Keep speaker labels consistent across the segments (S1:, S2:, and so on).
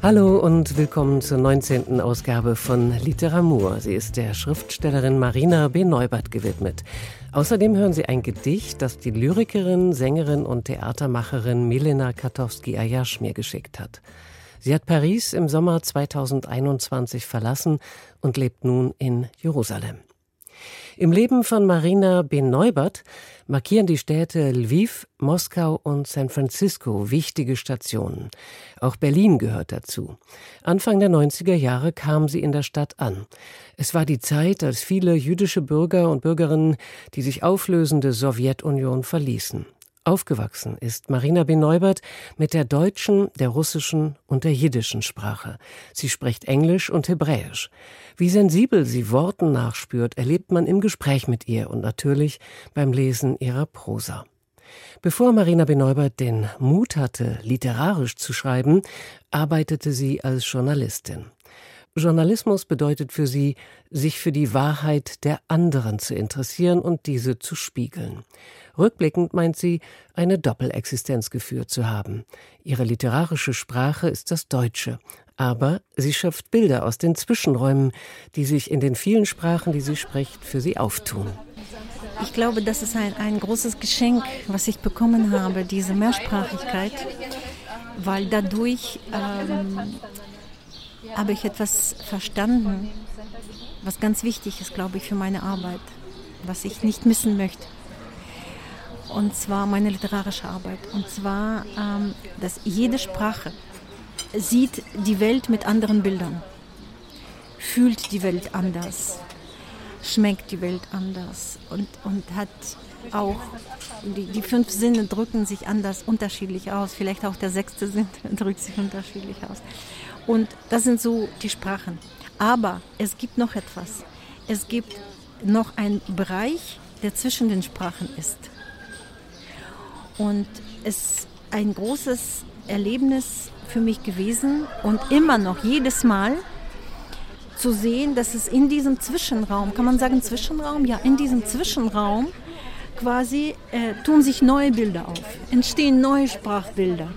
S1: Hallo und willkommen zur 19. Ausgabe von Literatur. Sie ist der Schriftstellerin Marina B. Neubert gewidmet. Außerdem hören Sie ein Gedicht, das die Lyrikerin, Sängerin und Theatermacherin Milena Katowski-Ayash mir geschickt hat. Sie hat Paris im Sommer 2021 verlassen und lebt nun in Jerusalem. Im Leben von Marina B. Neubert markieren die Städte Lviv, Moskau und San Francisco wichtige Stationen. Auch Berlin gehört dazu. Anfang der 90er Jahre kam sie in der Stadt an. Es war die Zeit, als viele jüdische Bürger und Bürgerinnen die sich auflösende Sowjetunion verließen. Aufgewachsen ist Marina B. Mit der deutschen, der russischen und der jiddischen Sprache. Sie spricht Englisch und Hebräisch. Wie sensibel sie Worten nachspürt, erlebt man im Gespräch mit ihr und natürlich beim Lesen ihrer Prosa. Bevor Marina B. Den Mut hatte, literarisch zu schreiben, arbeitete sie als Journalistin. Journalismus bedeutet für sie, sich für die Wahrheit der anderen zu interessieren und diese zu spiegeln. Rückblickend meint sie, eine Doppelexistenz geführt zu haben. Ihre literarische Sprache ist das Deutsche, aber sie schöpft Bilder aus den Zwischenräumen, die sich in den vielen Sprachen, die sie spricht, für sie auftun.
S2: Ich glaube, das ist ein, ein großes Geschenk, was ich bekommen habe, diese Mehrsprachigkeit, weil dadurch ähm, habe ich etwas verstanden, was ganz wichtig ist, glaube ich, für meine Arbeit, was ich nicht missen möchte und zwar meine literarische Arbeit. Und zwar, ähm, dass jede Sprache sieht die Welt mit anderen Bildern, fühlt die Welt anders, schmeckt die Welt anders und, und hat auch, die, die fünf Sinne drücken sich anders, unterschiedlich aus. Vielleicht auch der sechste Sinn drückt sich unterschiedlich aus. Und das sind so die Sprachen. Aber es gibt noch etwas. Es gibt noch einen Bereich, der zwischen den Sprachen ist. Und es ist ein großes Erlebnis für mich gewesen und immer noch jedes Mal zu sehen, dass es in diesem Zwischenraum, kann man sagen Zwischenraum? Ja, in diesem Zwischenraum quasi äh, tun sich neue Bilder auf, entstehen neue Sprachbilder.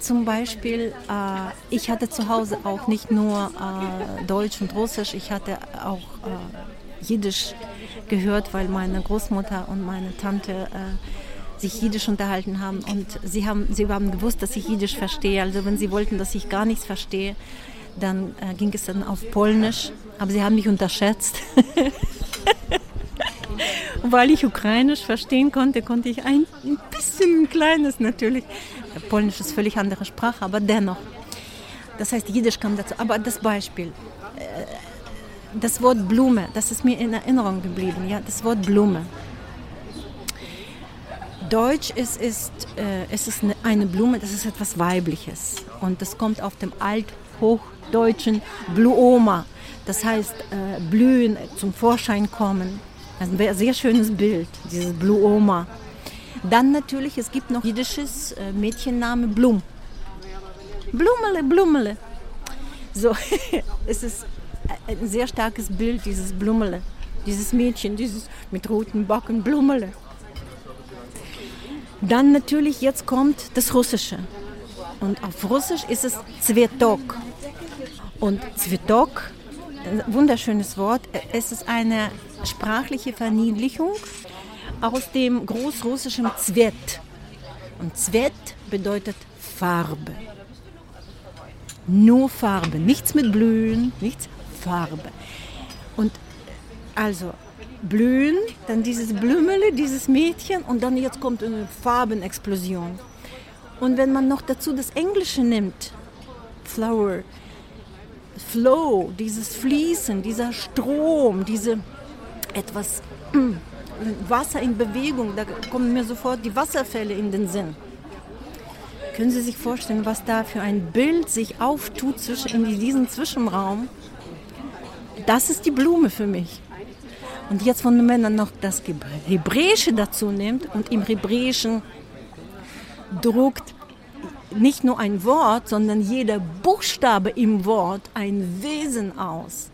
S2: Zum Beispiel, äh, ich hatte zu Hause auch nicht nur äh, Deutsch und Russisch, ich hatte auch äh, Jiddisch gehört, weil meine Großmutter und meine Tante äh, sich Jiddisch unterhalten haben und sie haben, sie haben gewusst, dass ich Jiddisch verstehe. Also wenn sie wollten, dass ich gar nichts verstehe, dann äh, ging es dann auf Polnisch. Aber sie haben mich unterschätzt. Weil ich Ukrainisch verstehen konnte, konnte ich ein bisschen ein kleines natürlich. Polnisch ist völlig andere Sprache, aber dennoch. Das heißt, Jiddisch kam dazu. Aber das Beispiel, äh, das Wort Blume, das ist mir in Erinnerung geblieben. Ja, das Wort Blume. Deutsch ist, ist, äh, es ist eine Blume, das ist etwas Weibliches. Und das kommt auf dem althochdeutschen Bluoma. Das heißt, äh, blühen, zum Vorschein kommen. Das ist ein sehr schönes Bild, dieses Bluoma. Dann natürlich, es gibt noch jiddisches äh, Mädchenname Blum. Blumele, Blumele. So, es ist ein sehr starkes Bild, dieses Blumele. Dieses Mädchen, dieses mit roten Backen, Blumele. Dann natürlich, jetzt kommt das Russische. Und auf Russisch ist es Zvetok. Und Zvetok, ein wunderschönes Wort, es ist eine sprachliche Verniedlichung aus dem großrussischen Zvet. Und Zvet bedeutet Farbe. Nur Farbe, nichts mit Blühen, nichts Farbe. Und also blühen, dann dieses Blümele, dieses Mädchen und dann jetzt kommt eine Farbenexplosion. Und wenn man noch dazu das Englische nimmt, Flower, Flow, dieses Fließen, dieser Strom, diese etwas Wasser in Bewegung, da kommen mir sofort die Wasserfälle in den Sinn. Können Sie sich vorstellen, was da für ein Bild sich auftut in diesem Zwischenraum? Das ist die Blume für mich. Und jetzt, wenn man noch das Hebräische dazu nimmt und im Hebräischen druckt nicht nur ein Wort, sondern jeder Buchstabe im Wort ein Wesen aus.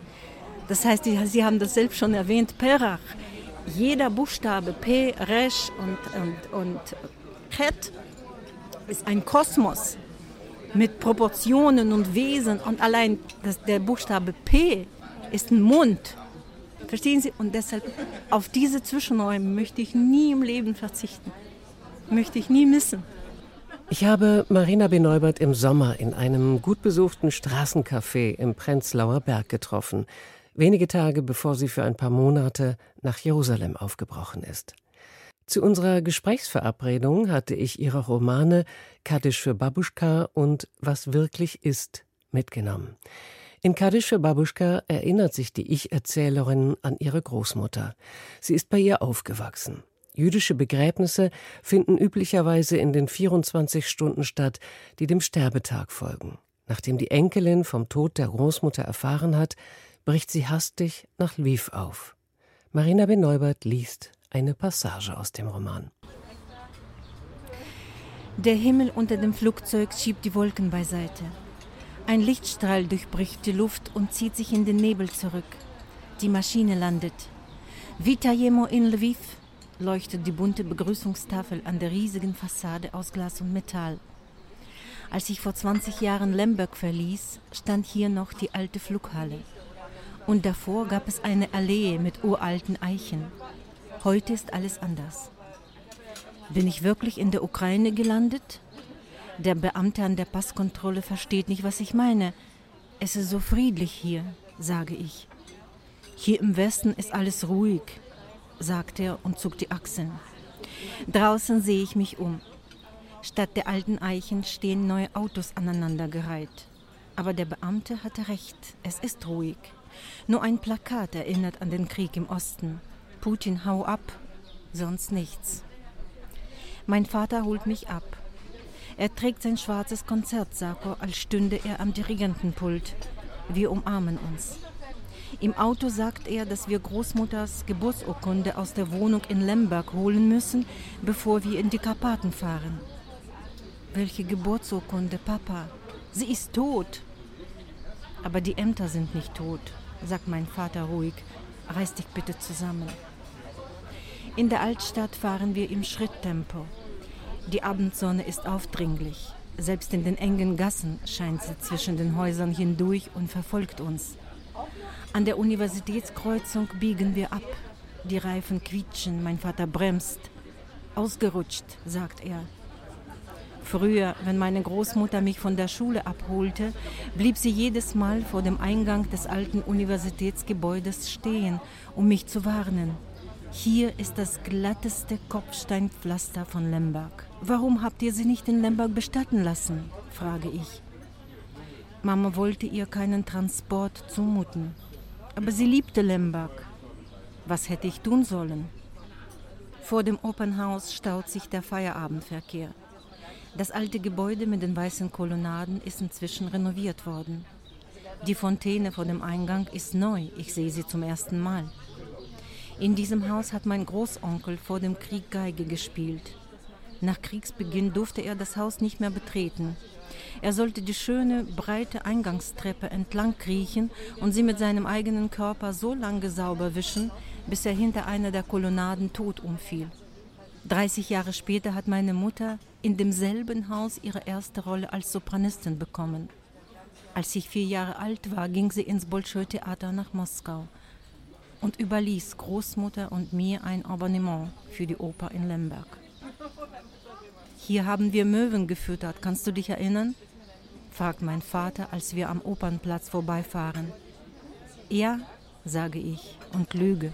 S2: Das heißt, Sie haben das selbst schon erwähnt, Perach. Jeder Buchstabe, P, Resh und, und, und Chet, ist ein Kosmos. mit Proportionen und Wesen und allein das, der Buchstabe P ist ein Mund. Verstehen Sie? Und deshalb auf diese Zwischenräume möchte ich nie im Leben verzichten. Möchte ich nie missen.
S1: Ich habe Marina B. Neubert im Sommer in einem gut besuchten Straßencafé im Prenzlauer Berg getroffen, wenige Tage bevor sie für ein paar Monate nach Jerusalem aufgebrochen ist. Zu unserer Gesprächsverabredung hatte ich ihre Romane Kaddisch für Babuschka und Was wirklich ist mitgenommen. In Kaddisch für Babuschka erinnert sich die Ich-Erzählerin an ihre Großmutter. Sie ist bei ihr aufgewachsen. Jüdische Begräbnisse finden üblicherweise in den 24 Stunden statt, die dem Sterbetag folgen. Nachdem die Enkelin vom Tod der Großmutter erfahren hat, bricht sie hastig nach Lviv auf. Marina B. Liest eine Passage aus dem Roman.
S2: Der Himmel unter dem Flugzeug schiebt die Wolken beiseite. Ein Lichtstrahl durchbricht die Luft und zieht sich in den Nebel zurück. Die Maschine landet. Vitajemo in Lviv, leuchtet die bunte Begrüßungstafel an der riesigen Fassade aus Glas und Metall. Als ich vor 20 Jahren Lemberg verließ, stand hier noch die alte Flughalle. Und davor gab es eine Allee mit uralten Eichen. Heute ist alles anders. Bin ich wirklich in der Ukraine gelandet? Der Beamte an der Passkontrolle versteht nicht, was ich meine. Es ist so friedlich hier, sage ich. Hier im Westen ist alles ruhig, sagt er und zuckt die Achseln. Draußen sehe ich mich um. Statt der alten Eichen stehen neue Autos aneinandergereiht. Aber der Beamte hatte recht, es ist ruhig. Nur ein Plakat erinnert an den Krieg im Osten. Putin, hau ab, sonst nichts. Mein Vater holt mich ab. Er trägt sein schwarzes Konzertsacko, als stünde er am Dirigentenpult. Wir umarmen uns. Im Auto sagt er, dass wir Großmutters Geburtsurkunde aus der Wohnung in Lemberg holen müssen, bevor wir in die Karpaten fahren. Welche Geburtsurkunde, Papa? Sie ist tot. Aber die Ämter sind nicht tot, sagt mein Vater ruhig. Reiß dich bitte zusammen. In der Altstadt fahren wir im Schritttempo. Die Abendsonne ist aufdringlich. Selbst in den engen Gassen scheint sie zwischen den Häusern hindurch und verfolgt uns. An der Universitätskreuzung biegen wir ab. Die Reifen quietschen, mein Vater bremst. Ausgerutscht, sagt er. Früher, wenn meine Großmutter mich von der Schule abholte, blieb sie jedes Mal vor dem Eingang des alten Universitätsgebäudes stehen, um mich zu warnen. Hier ist das glatteste Kopfsteinpflaster von Lemberg. Warum habt ihr sie nicht in Lemberg bestatten lassen? frage ich. Mama wollte ihr keinen Transport zumuten. Aber sie liebte Lemberg. Was hätte ich tun sollen? Vor dem Opernhaus staut sich der Feierabendverkehr. Das alte Gebäude mit den weißen Kolonnaden ist inzwischen renoviert worden. Die Fontäne vor dem Eingang ist neu, ich sehe sie zum ersten Mal. In diesem Haus hat mein Großonkel vor dem Krieg Geige gespielt. Nach Kriegsbeginn durfte er das Haus nicht mehr betreten. Er sollte die schöne, breite Eingangstreppe entlang kriechen und sie mit seinem eigenen Körper so lange sauber wischen, bis er hinter einer der Kolonnaden tot umfiel. 30 Jahre später hat meine Mutter in demselben Haus ihre erste Rolle als Sopranistin bekommen. Als ich vier Jahre alt war, ging sie ins Bolschoi-Theater nach Moskau und überließ Großmutter und mir ein Abonnement für die Oper in Lemberg. Hier haben wir Möwen gefüttert, kannst du dich erinnern? fragt mein Vater, als wir am Opernplatz vorbeifahren. Ja, sage ich und lüge.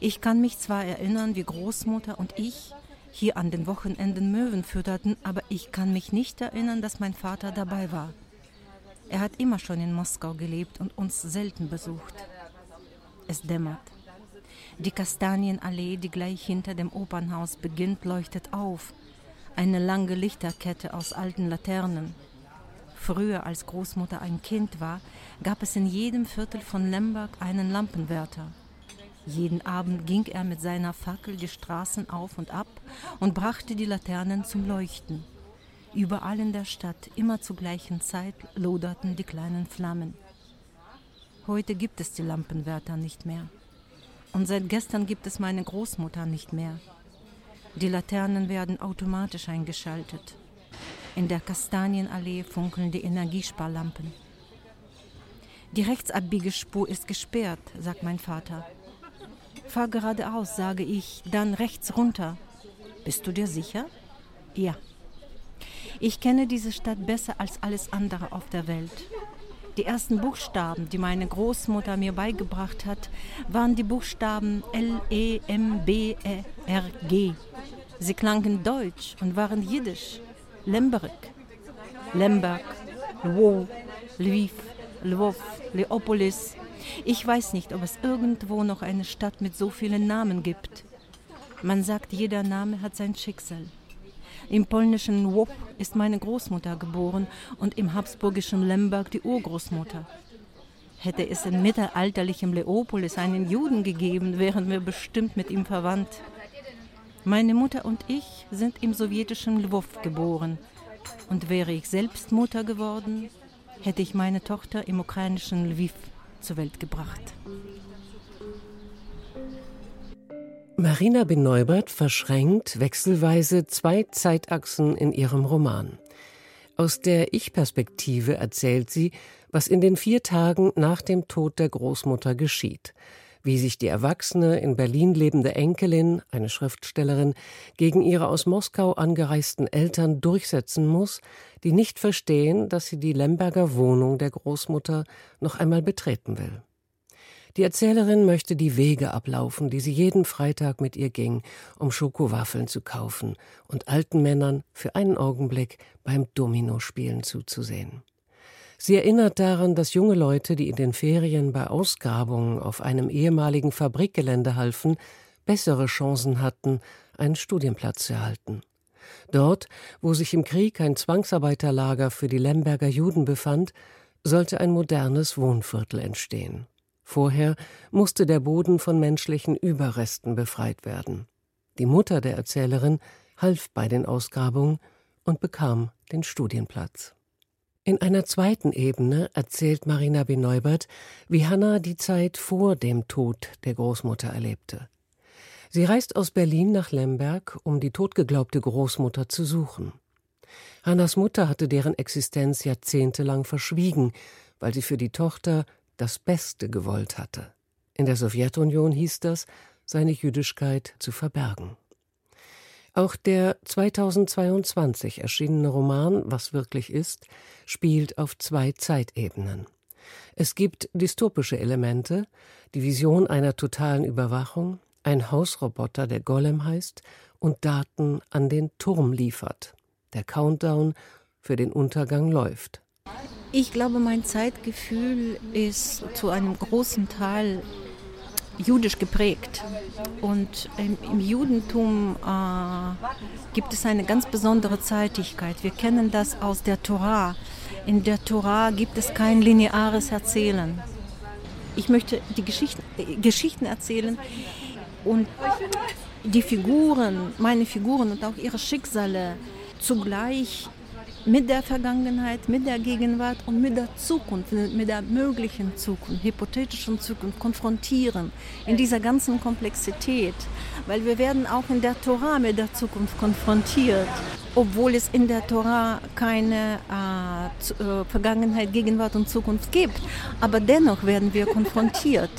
S2: Ich kann mich zwar erinnern, wie Großmutter und ich hier an den Wochenenden Möwen fütterten, aber ich kann mich nicht erinnern, dass mein Vater dabei war. Er hat immer schon in Moskau gelebt und uns selten besucht. Es dämmert. Die Kastanienallee, die gleich hinter dem Opernhaus beginnt, leuchtet auf eine lange Lichterkette aus alten Laternen. Früher, als Großmutter ein Kind war, gab es in jedem Viertel von Lemberg einen Lampenwärter. Jeden Abend ging er mit seiner Fackel die Straßen auf und ab und brachte die Laternen zum Leuchten. Überall in der Stadt, immer zur gleichen Zeit, loderten die kleinen Flammen. Heute gibt es die Lampenwärter nicht mehr. Und seit gestern gibt es meine Großmutter nicht mehr. Die Laternen werden automatisch eingeschaltet. In der Kastanienallee funkeln die Energiesparlampen. Die Rechtsabbiegespur ist gesperrt, sagt mein Vater. Fahr geradeaus, sage ich, dann rechts runter. Bist du dir sicher? Ja. Ich kenne diese Stadt besser als alles andere auf der Welt. Die ersten Buchstaben, die meine Großmutter mir beigebracht hat, waren die Buchstaben L, E, M, B, E, R, G. Sie klangen deutsch und waren jiddisch. Lemberg, Lemberg, Lwow, Lviv, Lwów, Leopolis. Ich weiß nicht, ob es irgendwo noch eine Stadt mit so vielen Namen gibt. Man sagt, jeder Name hat sein Schicksal. Im polnischen Łop ist meine Großmutter geboren und im habsburgischen Lemberg die Urgroßmutter. Hätte es in mittelalterlichem Leopolis einen Juden gegeben, wären wir bestimmt mit ihm verwandt. Meine Mutter und ich sind im sowjetischen Lwow geboren. Und wäre ich selbst Mutter geworden, hätte ich meine Tochter im ukrainischen Lviv zur Welt gebracht.
S1: Marina Beneubert verschränkt wechselweise zwei Zeitachsen in ihrem Roman. Aus der Ich-Perspektive erzählt sie, was in den vier Tagen nach dem Tod der Großmutter geschieht, wie sich die erwachsene in Berlin lebende Enkelin, eine Schriftstellerin, gegen ihre aus Moskau angereisten Eltern durchsetzen muss, die nicht verstehen, dass sie die Lemberger Wohnung der Großmutter noch einmal betreten will. Die Erzählerin möchte die Wege ablaufen, die sie jeden Freitag mit ihr ging, um Schokowaffeln zu kaufen und alten Männern für einen Augenblick beim Dominospielen zuzusehen. Sie erinnert daran, dass junge Leute, die in den Ferien bei Ausgrabungen auf einem ehemaligen Fabrikgelände halfen, bessere Chancen hatten, einen Studienplatz zu erhalten. Dort, wo sich im Krieg ein Zwangsarbeiterlager für die Lemberger Juden befand, sollte ein modernes Wohnviertel entstehen. Vorher musste der Boden von menschlichen Überresten befreit werden. Die Mutter der Erzählerin half bei den Ausgrabungen und bekam den Studienplatz. In einer zweiten Ebene erzählt Marina B. Neubert, wie Hanna die Zeit vor dem Tod der Großmutter erlebte. Sie reist aus Berlin nach Lemberg, um die totgeglaubte Großmutter zu suchen. Hannas Mutter hatte deren Existenz jahrzehntelang verschwiegen, weil sie für die Tochter das Beste gewollt hatte. In der Sowjetunion hieß das, seine Jüdischkeit zu verbergen. Auch der 2022 erschienene Roman Was wirklich ist spielt auf zwei Zeitebenen. Es gibt dystopische Elemente, die Vision einer totalen Überwachung, ein Hausroboter, der Golem heißt und Daten an den Turm liefert. Der Countdown für den Untergang läuft.
S2: Ich glaube, mein Zeitgefühl ist zu einem großen Teil jüdisch geprägt. Und im, im Judentum äh, gibt es eine ganz besondere Zeitigkeit. Wir kennen das aus der Torah. In der Torah gibt es kein lineares Erzählen. Ich möchte die Geschichten, äh, Geschichten erzählen und die Figuren, meine Figuren und auch ihre Schicksale zugleich mit der Vergangenheit, mit der Gegenwart und mit der Zukunft, mit der möglichen Zukunft, hypothetischen Zukunft konfrontieren in dieser ganzen Komplexität, weil wir werden auch in der Tora mit der Zukunft konfrontiert, obwohl es in der Tora keine äh, äh Vergangenheit, Gegenwart und Zukunft gibt, aber dennoch werden wir konfrontiert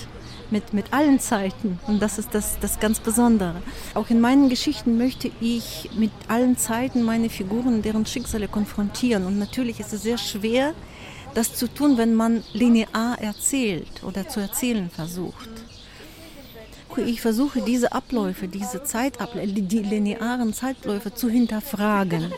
S2: mit, mit allen Zeiten. Und das ist das, das ganz Besondere. Auch in meinen Geschichten möchte ich mit allen Zeiten meine Figuren, deren Schicksale konfrontieren. Und natürlich ist es sehr schwer, das zu tun, wenn man linear erzählt oder zu erzählen versucht. Ich versuche diese Abläufe, diese Zeitabläufe, die linearen Zeitläufe zu hinterfragen.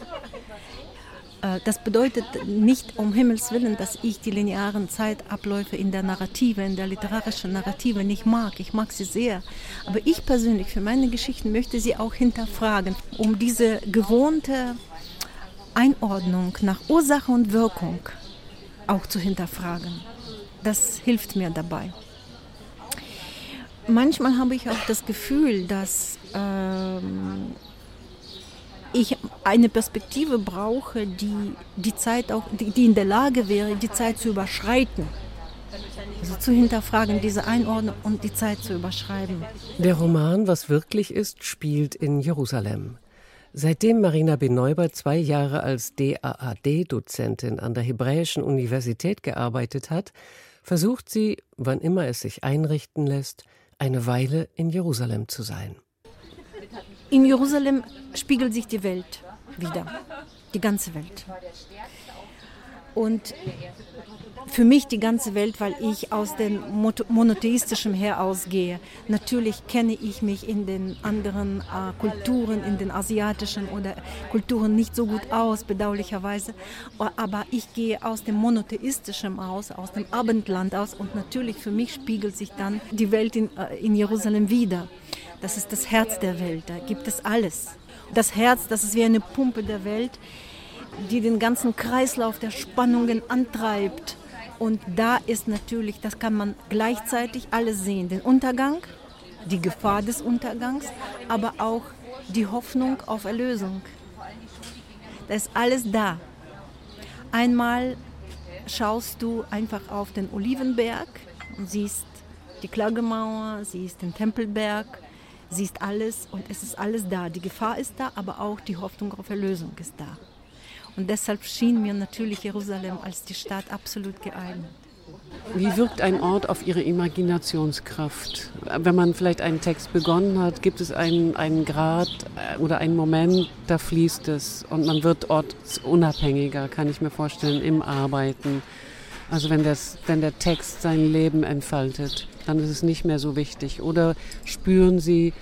S2: Äh, das bedeutet nicht um Himmels Willen, dass ich die linearen Zeitabläufe in der Narrative, in der literarischen Narrative nicht mag. Ich mag sie sehr. Aber ich persönlich für meine Geschichten möchte sie auch hinterfragen, um diese gewohnte Einordnung nach Ursache und Wirkung auch zu hinterfragen. Das hilft mir dabei. Manchmal habe ich auch das Gefühl, dass ähm, ich eine Perspektive brauche, die die Zeit auch, die, die in der Lage wäre, die Zeit zu überschreiten. Also zu hinterfragen, diese Einordnung und die Zeit zu überschreiben.
S1: Der Roman Was wirklich ist, spielt in Jerusalem. Seitdem Marina Benoiber zwei Jahre als DAAD-Dozentin an der Hebräischen Universität gearbeitet hat, versucht sie, wann immer es sich einrichten lässt, eine Weile in Jerusalem zu sein.
S2: In Jerusalem spiegelt sich die Welt wieder, die ganze Welt. Und für mich die ganze Welt, weil ich aus dem monotheistischen her ausgehe. Natürlich kenne ich mich in den anderen äh, Kulturen, in den asiatischen oder Kulturen nicht so gut aus, bedauerlicherweise. Aber ich gehe aus dem monotheistischen aus, aus dem Abendland aus und natürlich für mich spiegelt sich dann die Welt in, äh, in Jerusalem wieder. Das ist das Herz der Welt, da gibt es alles. Das Herz, das ist wie eine Pumpe der Welt, die den ganzen Kreislauf der Spannungen antreibt und da ist natürlich, das kann man gleichzeitig alles sehen, den Untergang, die Gefahr des Untergangs, aber auch die Hoffnung auf Erlösung. Da ist alles da. Einmal schaust du einfach auf den Olivenberg und siehst die Klagemauer, siehst den Tempelberg, siehst alles und es ist alles da. Die Gefahr ist da, aber auch die Hoffnung auf Erlösung ist da. Und deshalb schien mir natürlich Jerusalem als die Stadt absolut geeignet.
S3: Wie wirkt ein Ort auf Ihre Imaginationskraft? Wenn man vielleicht einen Text begonnen hat, gibt es einen, einen Grad äh, oder einen Moment, da fließt es und man wird ortsunabhängiger, kann ich mir vorstellen, im Arbeiten. Also wenn, das, wenn der Text sein Leben entfaltet, dann ist es nicht mehr so wichtig. Oder spüren Sie,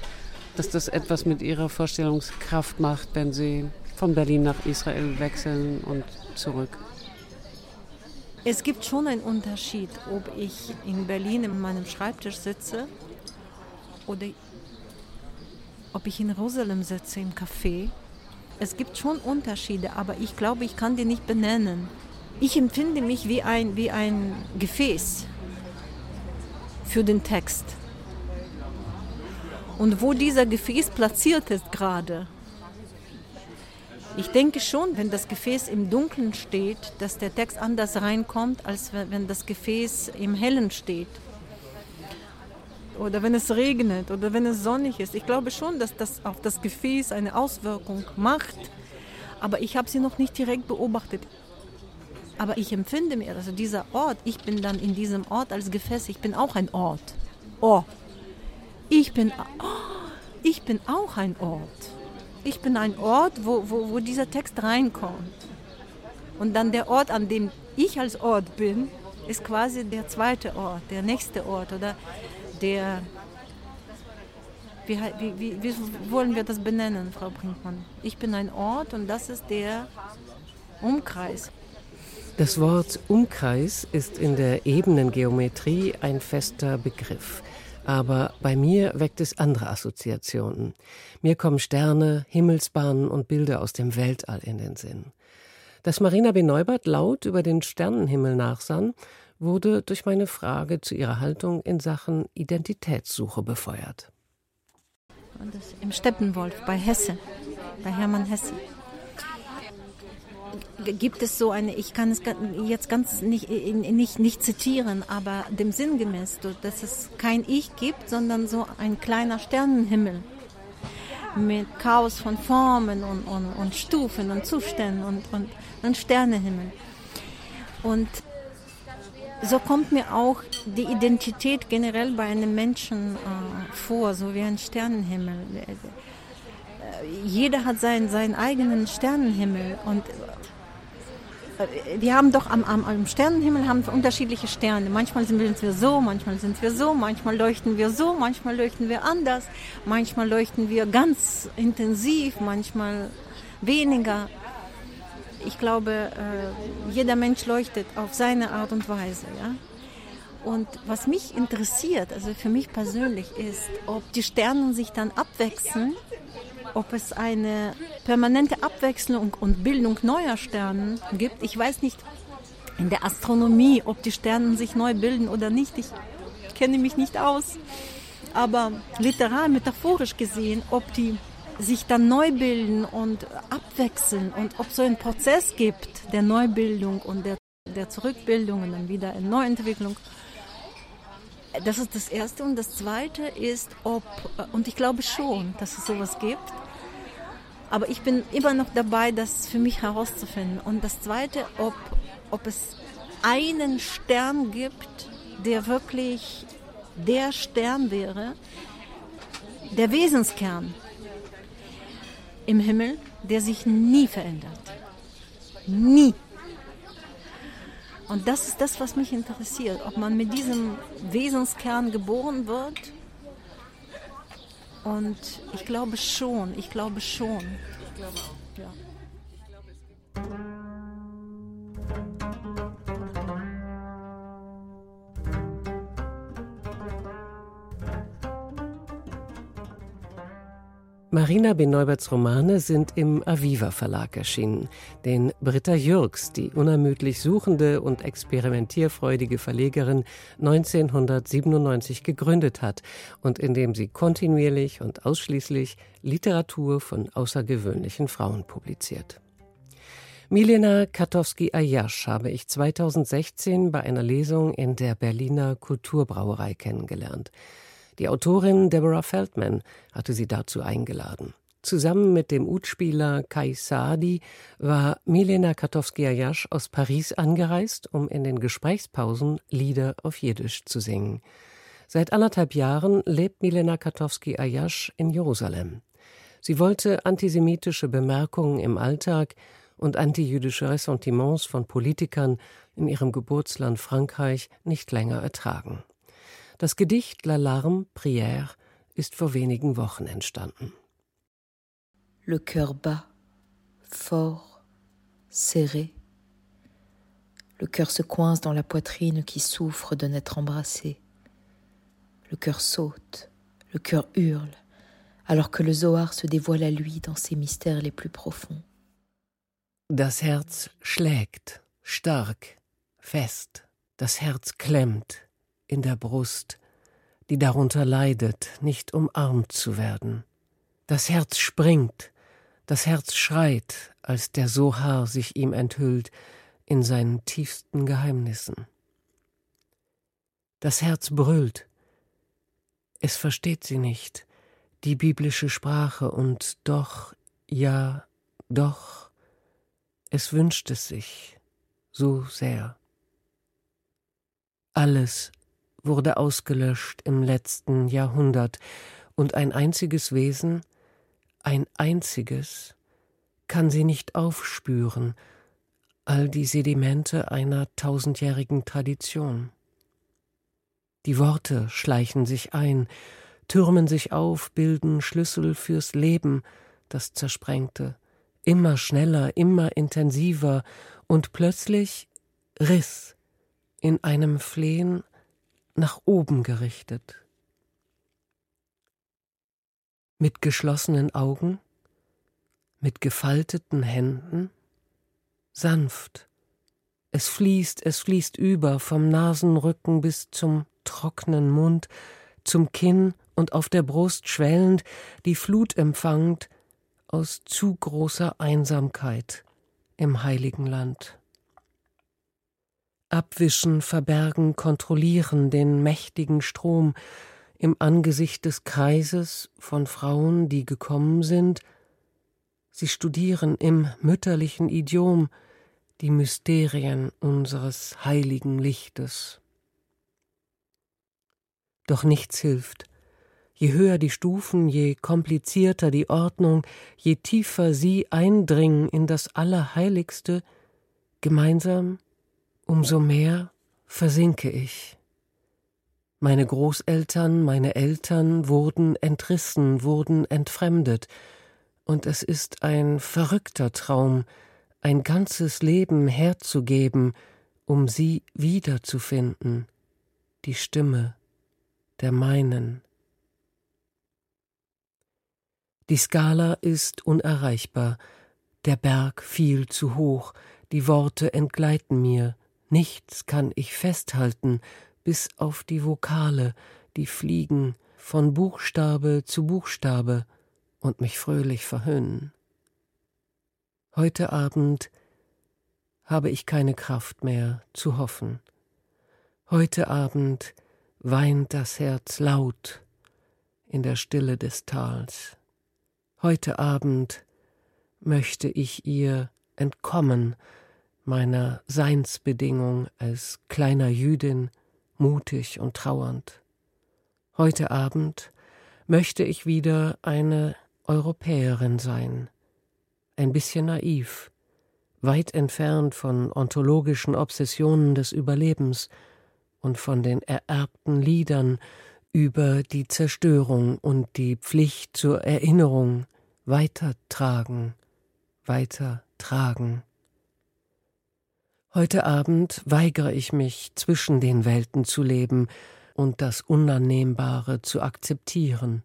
S3: dass das etwas mit Ihrer Vorstellungskraft macht, wenn Sie von Berlin nach Israel wechseln und zurück?
S2: Es gibt schon einen Unterschied, ob ich in Berlin in meinem Schreibtisch sitze oder ob ich in Jerusalem sitze im Café. Es gibt schon Unterschiede, aber ich glaube, ich kann die nicht benennen. Ich empfinde mich wie ein, wie ein Gefäß für den Text. Und wo dieser Gefäß platziert ist gerade, ich denke schon, wenn das Gefäß im Dunkeln steht, dass der Text anders reinkommt, als wenn das Gefäß im Hellen steht. Oder wenn es regnet oder wenn es sonnig ist. Ich glaube schon, dass das auf das Gefäß eine Auswirkung macht. Aber ich habe sie noch nicht direkt beobachtet. Aber ich empfinde mir, also dieser Ort, ich bin dann in diesem Ort als Gefäß, ich bin auch ein Ort. Oh, ich bin, oh, ich bin auch ein Ort ich bin ein Ort, wo, wo, wo dieser Text reinkommt. Und dann der Ort, an dem ich als Ort bin, ist quasi der zweite Ort, der nächste Ort oder der. Wie, wie, wie, wollen wir das benennen, Frau Brinkmann? Ich bin ein Ort und das ist der Umkreis.
S1: Das Wort Umkreis ist in der Ebenengeometrie ein fester Begriff. Aber bei mir weckt es andere Assoziationen. Mir kommen Sterne, Himmelsbahnen und Bilder aus dem Weltall in den Sinn. Dass Marina B. Neubert laut über den Sternenhimmel nachsann, wurde durch meine Frage zu ihrer Haltung in Sachen Identitätssuche befeuert.
S2: Im Steppenwolf bei Hesse, bei Hermann Hesse gibt es so eine, ich kann es jetzt ganz nicht, nicht, nicht zitieren, aber dem Sinn gemäß, dass es kein Ich gibt, sondern so ein kleiner Sternenhimmel mit Chaos von Formen und, und, und Stufen und Zuständen und, und ein Sternehimmel. Und so kommt mir auch die Identität generell bei einem Menschen äh, vor, so wie ein Sternenhimmel. Äh, jeder hat seinen, seinen eigenen Sternenhimmel und wir haben doch am, am, am, Sternenhimmel haben wir unterschiedliche Sterne. Manchmal sind wir so, manchmal sind wir so, manchmal leuchten wir so, manchmal leuchten wir anders, manchmal leuchten wir ganz intensiv, manchmal weniger. Ich glaube, äh, jeder Mensch leuchtet auf seine Art und Weise. Ja? Und was mich interessiert, also für mich persönlich, ist, ob die Sterne sich dann abwechseln ob es eine permanente Abwechslung und Bildung neuer Sterne gibt. Ich weiß nicht in der Astronomie, ob die Sterne sich neu bilden oder nicht. Ich kenne mich nicht aus. Aber literal, metaphorisch gesehen, ob die sich dann neu bilden und abwechseln und ob es so einen Prozess gibt der Neubildung und der, der Zurückbildung und dann wieder in Neuentwicklung. Das ist das Erste. Und das Zweite ist, ob, und ich glaube schon, dass es sowas gibt, Aber ich bin immer noch dabei, das für mich herauszufinden. Und das Zweite, ob, ob es einen Stern gibt, der wirklich der Stern wäre, der Wesenskern im Himmel, der sich nie verändert. Nie. Und das ist das, was mich interessiert, ob man mit diesem Wesenskern geboren wird. Und ich glaube schon, ich glaube schon. Ich glaube auch. Ja.
S1: Marina B. Neuberts Romane sind im Aviva Verlag erschienen, den Britta Jürgs, die unermüdlich suchende und experimentierfreudige Verlegerin, 1997 gegründet hat und in dem sie kontinuierlich und ausschließlich Literatur von außergewöhnlichen Frauen publiziert. Milena Katowski-Ayasch habe ich 2016 bei einer Lesung in der Berliner Kulturbrauerei kennengelernt. Die Autorin Deborah Feldman hatte sie dazu eingeladen. Zusammen mit dem Utspieler Kai Saadi war Milena Katowski-Ayash aus Paris angereist, um in den Gesprächspausen Lieder auf Jiddisch zu singen. Seit anderthalb Jahren lebt Milena Katowski-Ayash in Jerusalem. Sie wollte antisemitische Bemerkungen im Alltag und antijüdische Ressentiments von Politikern in ihrem Geburtsland Frankreich nicht länger ertragen. Das Gedicht L'Alarme Prière ist vor wenigen Wochen entstanden.
S4: Le cœur bas, fort, serré. Le cœur se coince dans la poitrine qui souffre de n'être embrassé. Le cœur saute, le cœur hurle, alors que le Zohar se dévoile à lui dans ses mystères les plus profonds.
S1: Das Herz schlägt, stark, fest, das Herz klemmt, in der Brust, die darunter leidet, nicht umarmt zu werden. Das Herz springt, das Herz schreit, als der Sohar sich ihm enthüllt in seinen tiefsten Geheimnissen. Das Herz brüllt, es versteht sie nicht, die biblische Sprache, und doch, ja, doch, es wünscht es sich so sehr. Alles wurde ausgelöscht im letzten Jahrhundert, und ein einziges Wesen, ein einziges, kann sie nicht aufspüren, all die Sedimente einer tausendjährigen Tradition. Die Worte schleichen sich ein, türmen sich auf, bilden Schlüssel fürs Leben, das Zersprengte, immer schneller, immer intensiver, und plötzlich Riss in einem Flehen nach oben gerichtet. Mit geschlossenen Augen, mit gefalteten Händen, sanft. Es fließt, es fließt über vom Nasenrücken bis zum trockenen Mund, zum Kinn und auf der Brust schwellend, die Flut empfangend aus zu großer Einsamkeit im heiligen Land. Abwischen, verbergen, kontrollieren den mächtigen Strom im Angesicht des Kreises von Frauen, die gekommen sind. Sie studieren im mütterlichen Idiom die Mysterien unseres heiligen Lichtes. Doch nichts hilft. Je höher die Stufen, je komplizierter die Ordnung, je tiefer sie eindringen in das Allerheiligste, gemeinsam umso mehr versinke ich. Meine Großeltern, meine Eltern wurden entrissen, wurden entfremdet, und es ist ein verrückter Traum, ein ganzes Leben herzugeben, um sie wiederzufinden, die Stimme der meinen. Die Skala ist unerreichbar, der Berg viel zu hoch, die Worte entgleiten mir, Nichts kann ich festhalten, bis auf die Vokale, die fliegen von Buchstabe zu Buchstabe und mich fröhlich verhöhnen. Heute Abend habe ich keine Kraft mehr zu hoffen. Heute Abend weint das Herz laut in der Stille des Tals. Heute Abend möchte ich ihr entkommen, meiner Seinsbedingung als kleiner Jüdin, mutig und trauernd. Heute Abend möchte ich wieder eine Europäerin sein, ein bisschen naiv, weit entfernt von ontologischen Obsessionen des Überlebens und von den ererbten Liedern über die Zerstörung und die Pflicht zur Erinnerung weitertragen, weitertragen. Heute Abend weigere ich mich, zwischen den Welten zu leben und das Unannehmbare zu akzeptieren,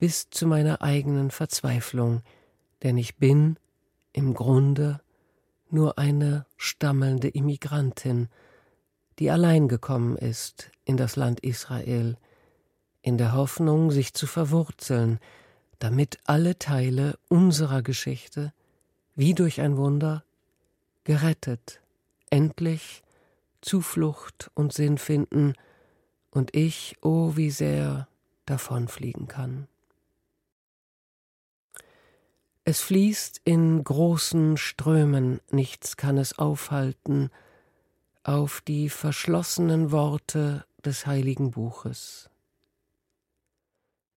S1: bis zu meiner eigenen Verzweiflung, denn ich bin im Grunde nur eine stammelnde Immigrantin, die allein gekommen ist in das Land Israel, in der Hoffnung, sich zu verwurzeln, damit alle Teile unserer Geschichte, wie durch ein Wunder, gerettet, endlich Zuflucht und Sinn finden, und ich, oh wie sehr, davonfliegen kann. Es fließt in großen Strömen, nichts kann es aufhalten, auf die verschlossenen Worte des heiligen Buches.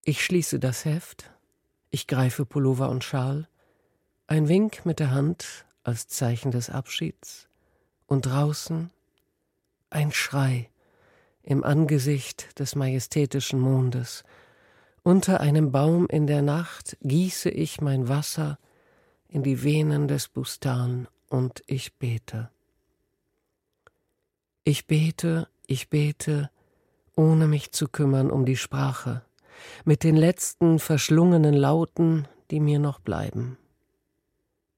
S1: Ich schließe das Heft, ich greife Pullover und Schal, ein Wink mit der Hand als Zeichen des Abschieds, und draußen ein Schrei im Angesicht des majestätischen Mondes, unter einem Baum in der Nacht gieße ich mein Wasser in die Venen des Bustan und ich bete. Ich bete, ich bete, ohne mich zu kümmern um die Sprache, mit den letzten verschlungenen Lauten, die mir noch bleiben.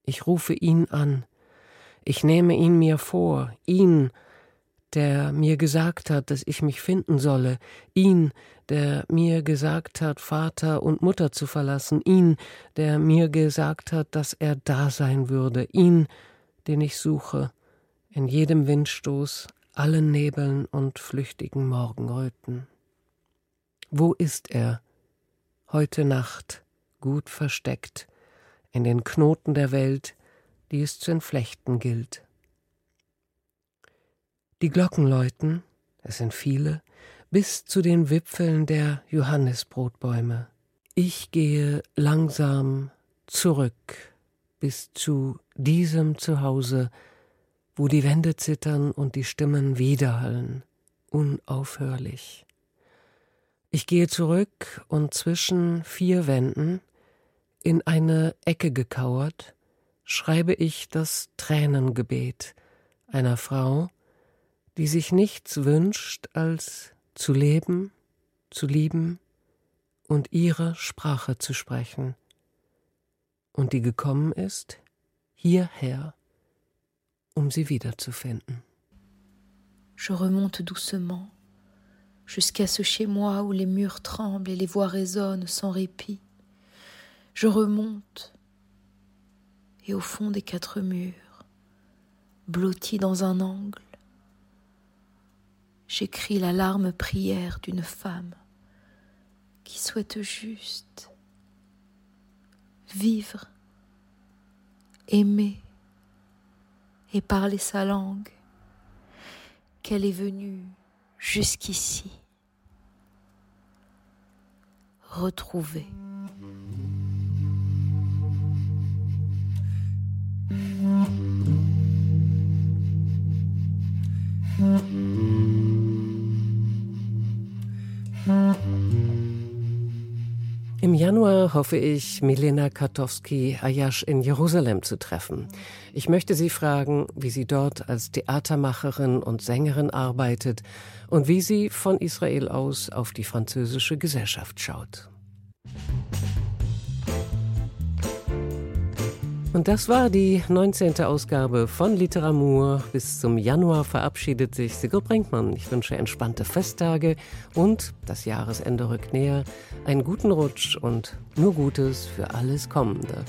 S1: Ich rufe ihn an, ich nehme ihn mir vor, ihn, der mir gesagt hat, dass ich mich finden solle, ihn, der mir gesagt hat, Vater und Mutter zu verlassen, ihn, der mir gesagt hat, dass er da sein würde, ihn, den ich suche, in jedem Windstoß, allen Nebeln und flüchtigen Morgenröten. Wo ist er? Heute Nacht, gut versteckt, in den Knoten der Welt, die es zu entflechten gilt. Die Glocken läuten, es sind viele, bis zu den Wipfeln der Johannisbrotbäume. Ich gehe langsam zurück bis zu diesem Zuhause, wo die Wände zittern und die Stimmen widerhallen, unaufhörlich. Ich gehe zurück und zwischen vier Wänden, in eine Ecke gekauert, schreibe ich das Tränengebet einer Frau, die sich nichts wünscht, als zu leben, zu lieben und ihre Sprache zu sprechen, und die gekommen ist hierher, um sie wiederzufinden.
S4: Je remonte doucement jusqu'à ce chez moi où les murs tremblent et les voix résonnent sans répit. Je remonte et au fond des quatre murs, blotti dans un angle, j'écris la larme prière d'une femme qui souhaite juste vivre, aimer et parler sa langue, qu'elle est venue jusqu'ici retrouver.
S1: Januar hoffe ich, Milena Katowski-Ayash in Jerusalem zu treffen. Ich möchte sie fragen, wie sie dort als Theatermacherin und Sängerin arbeitet und wie sie von Israel aus auf die französische Gesellschaft schaut. Und das war die 19. Ausgabe von Literatur. Bis zum Januar verabschiedet sich Sigurd Brinkmann. Ich wünsche entspannte Festtage und das Jahresende rückt näher. Einen guten Rutsch und nur Gutes für alles Kommende.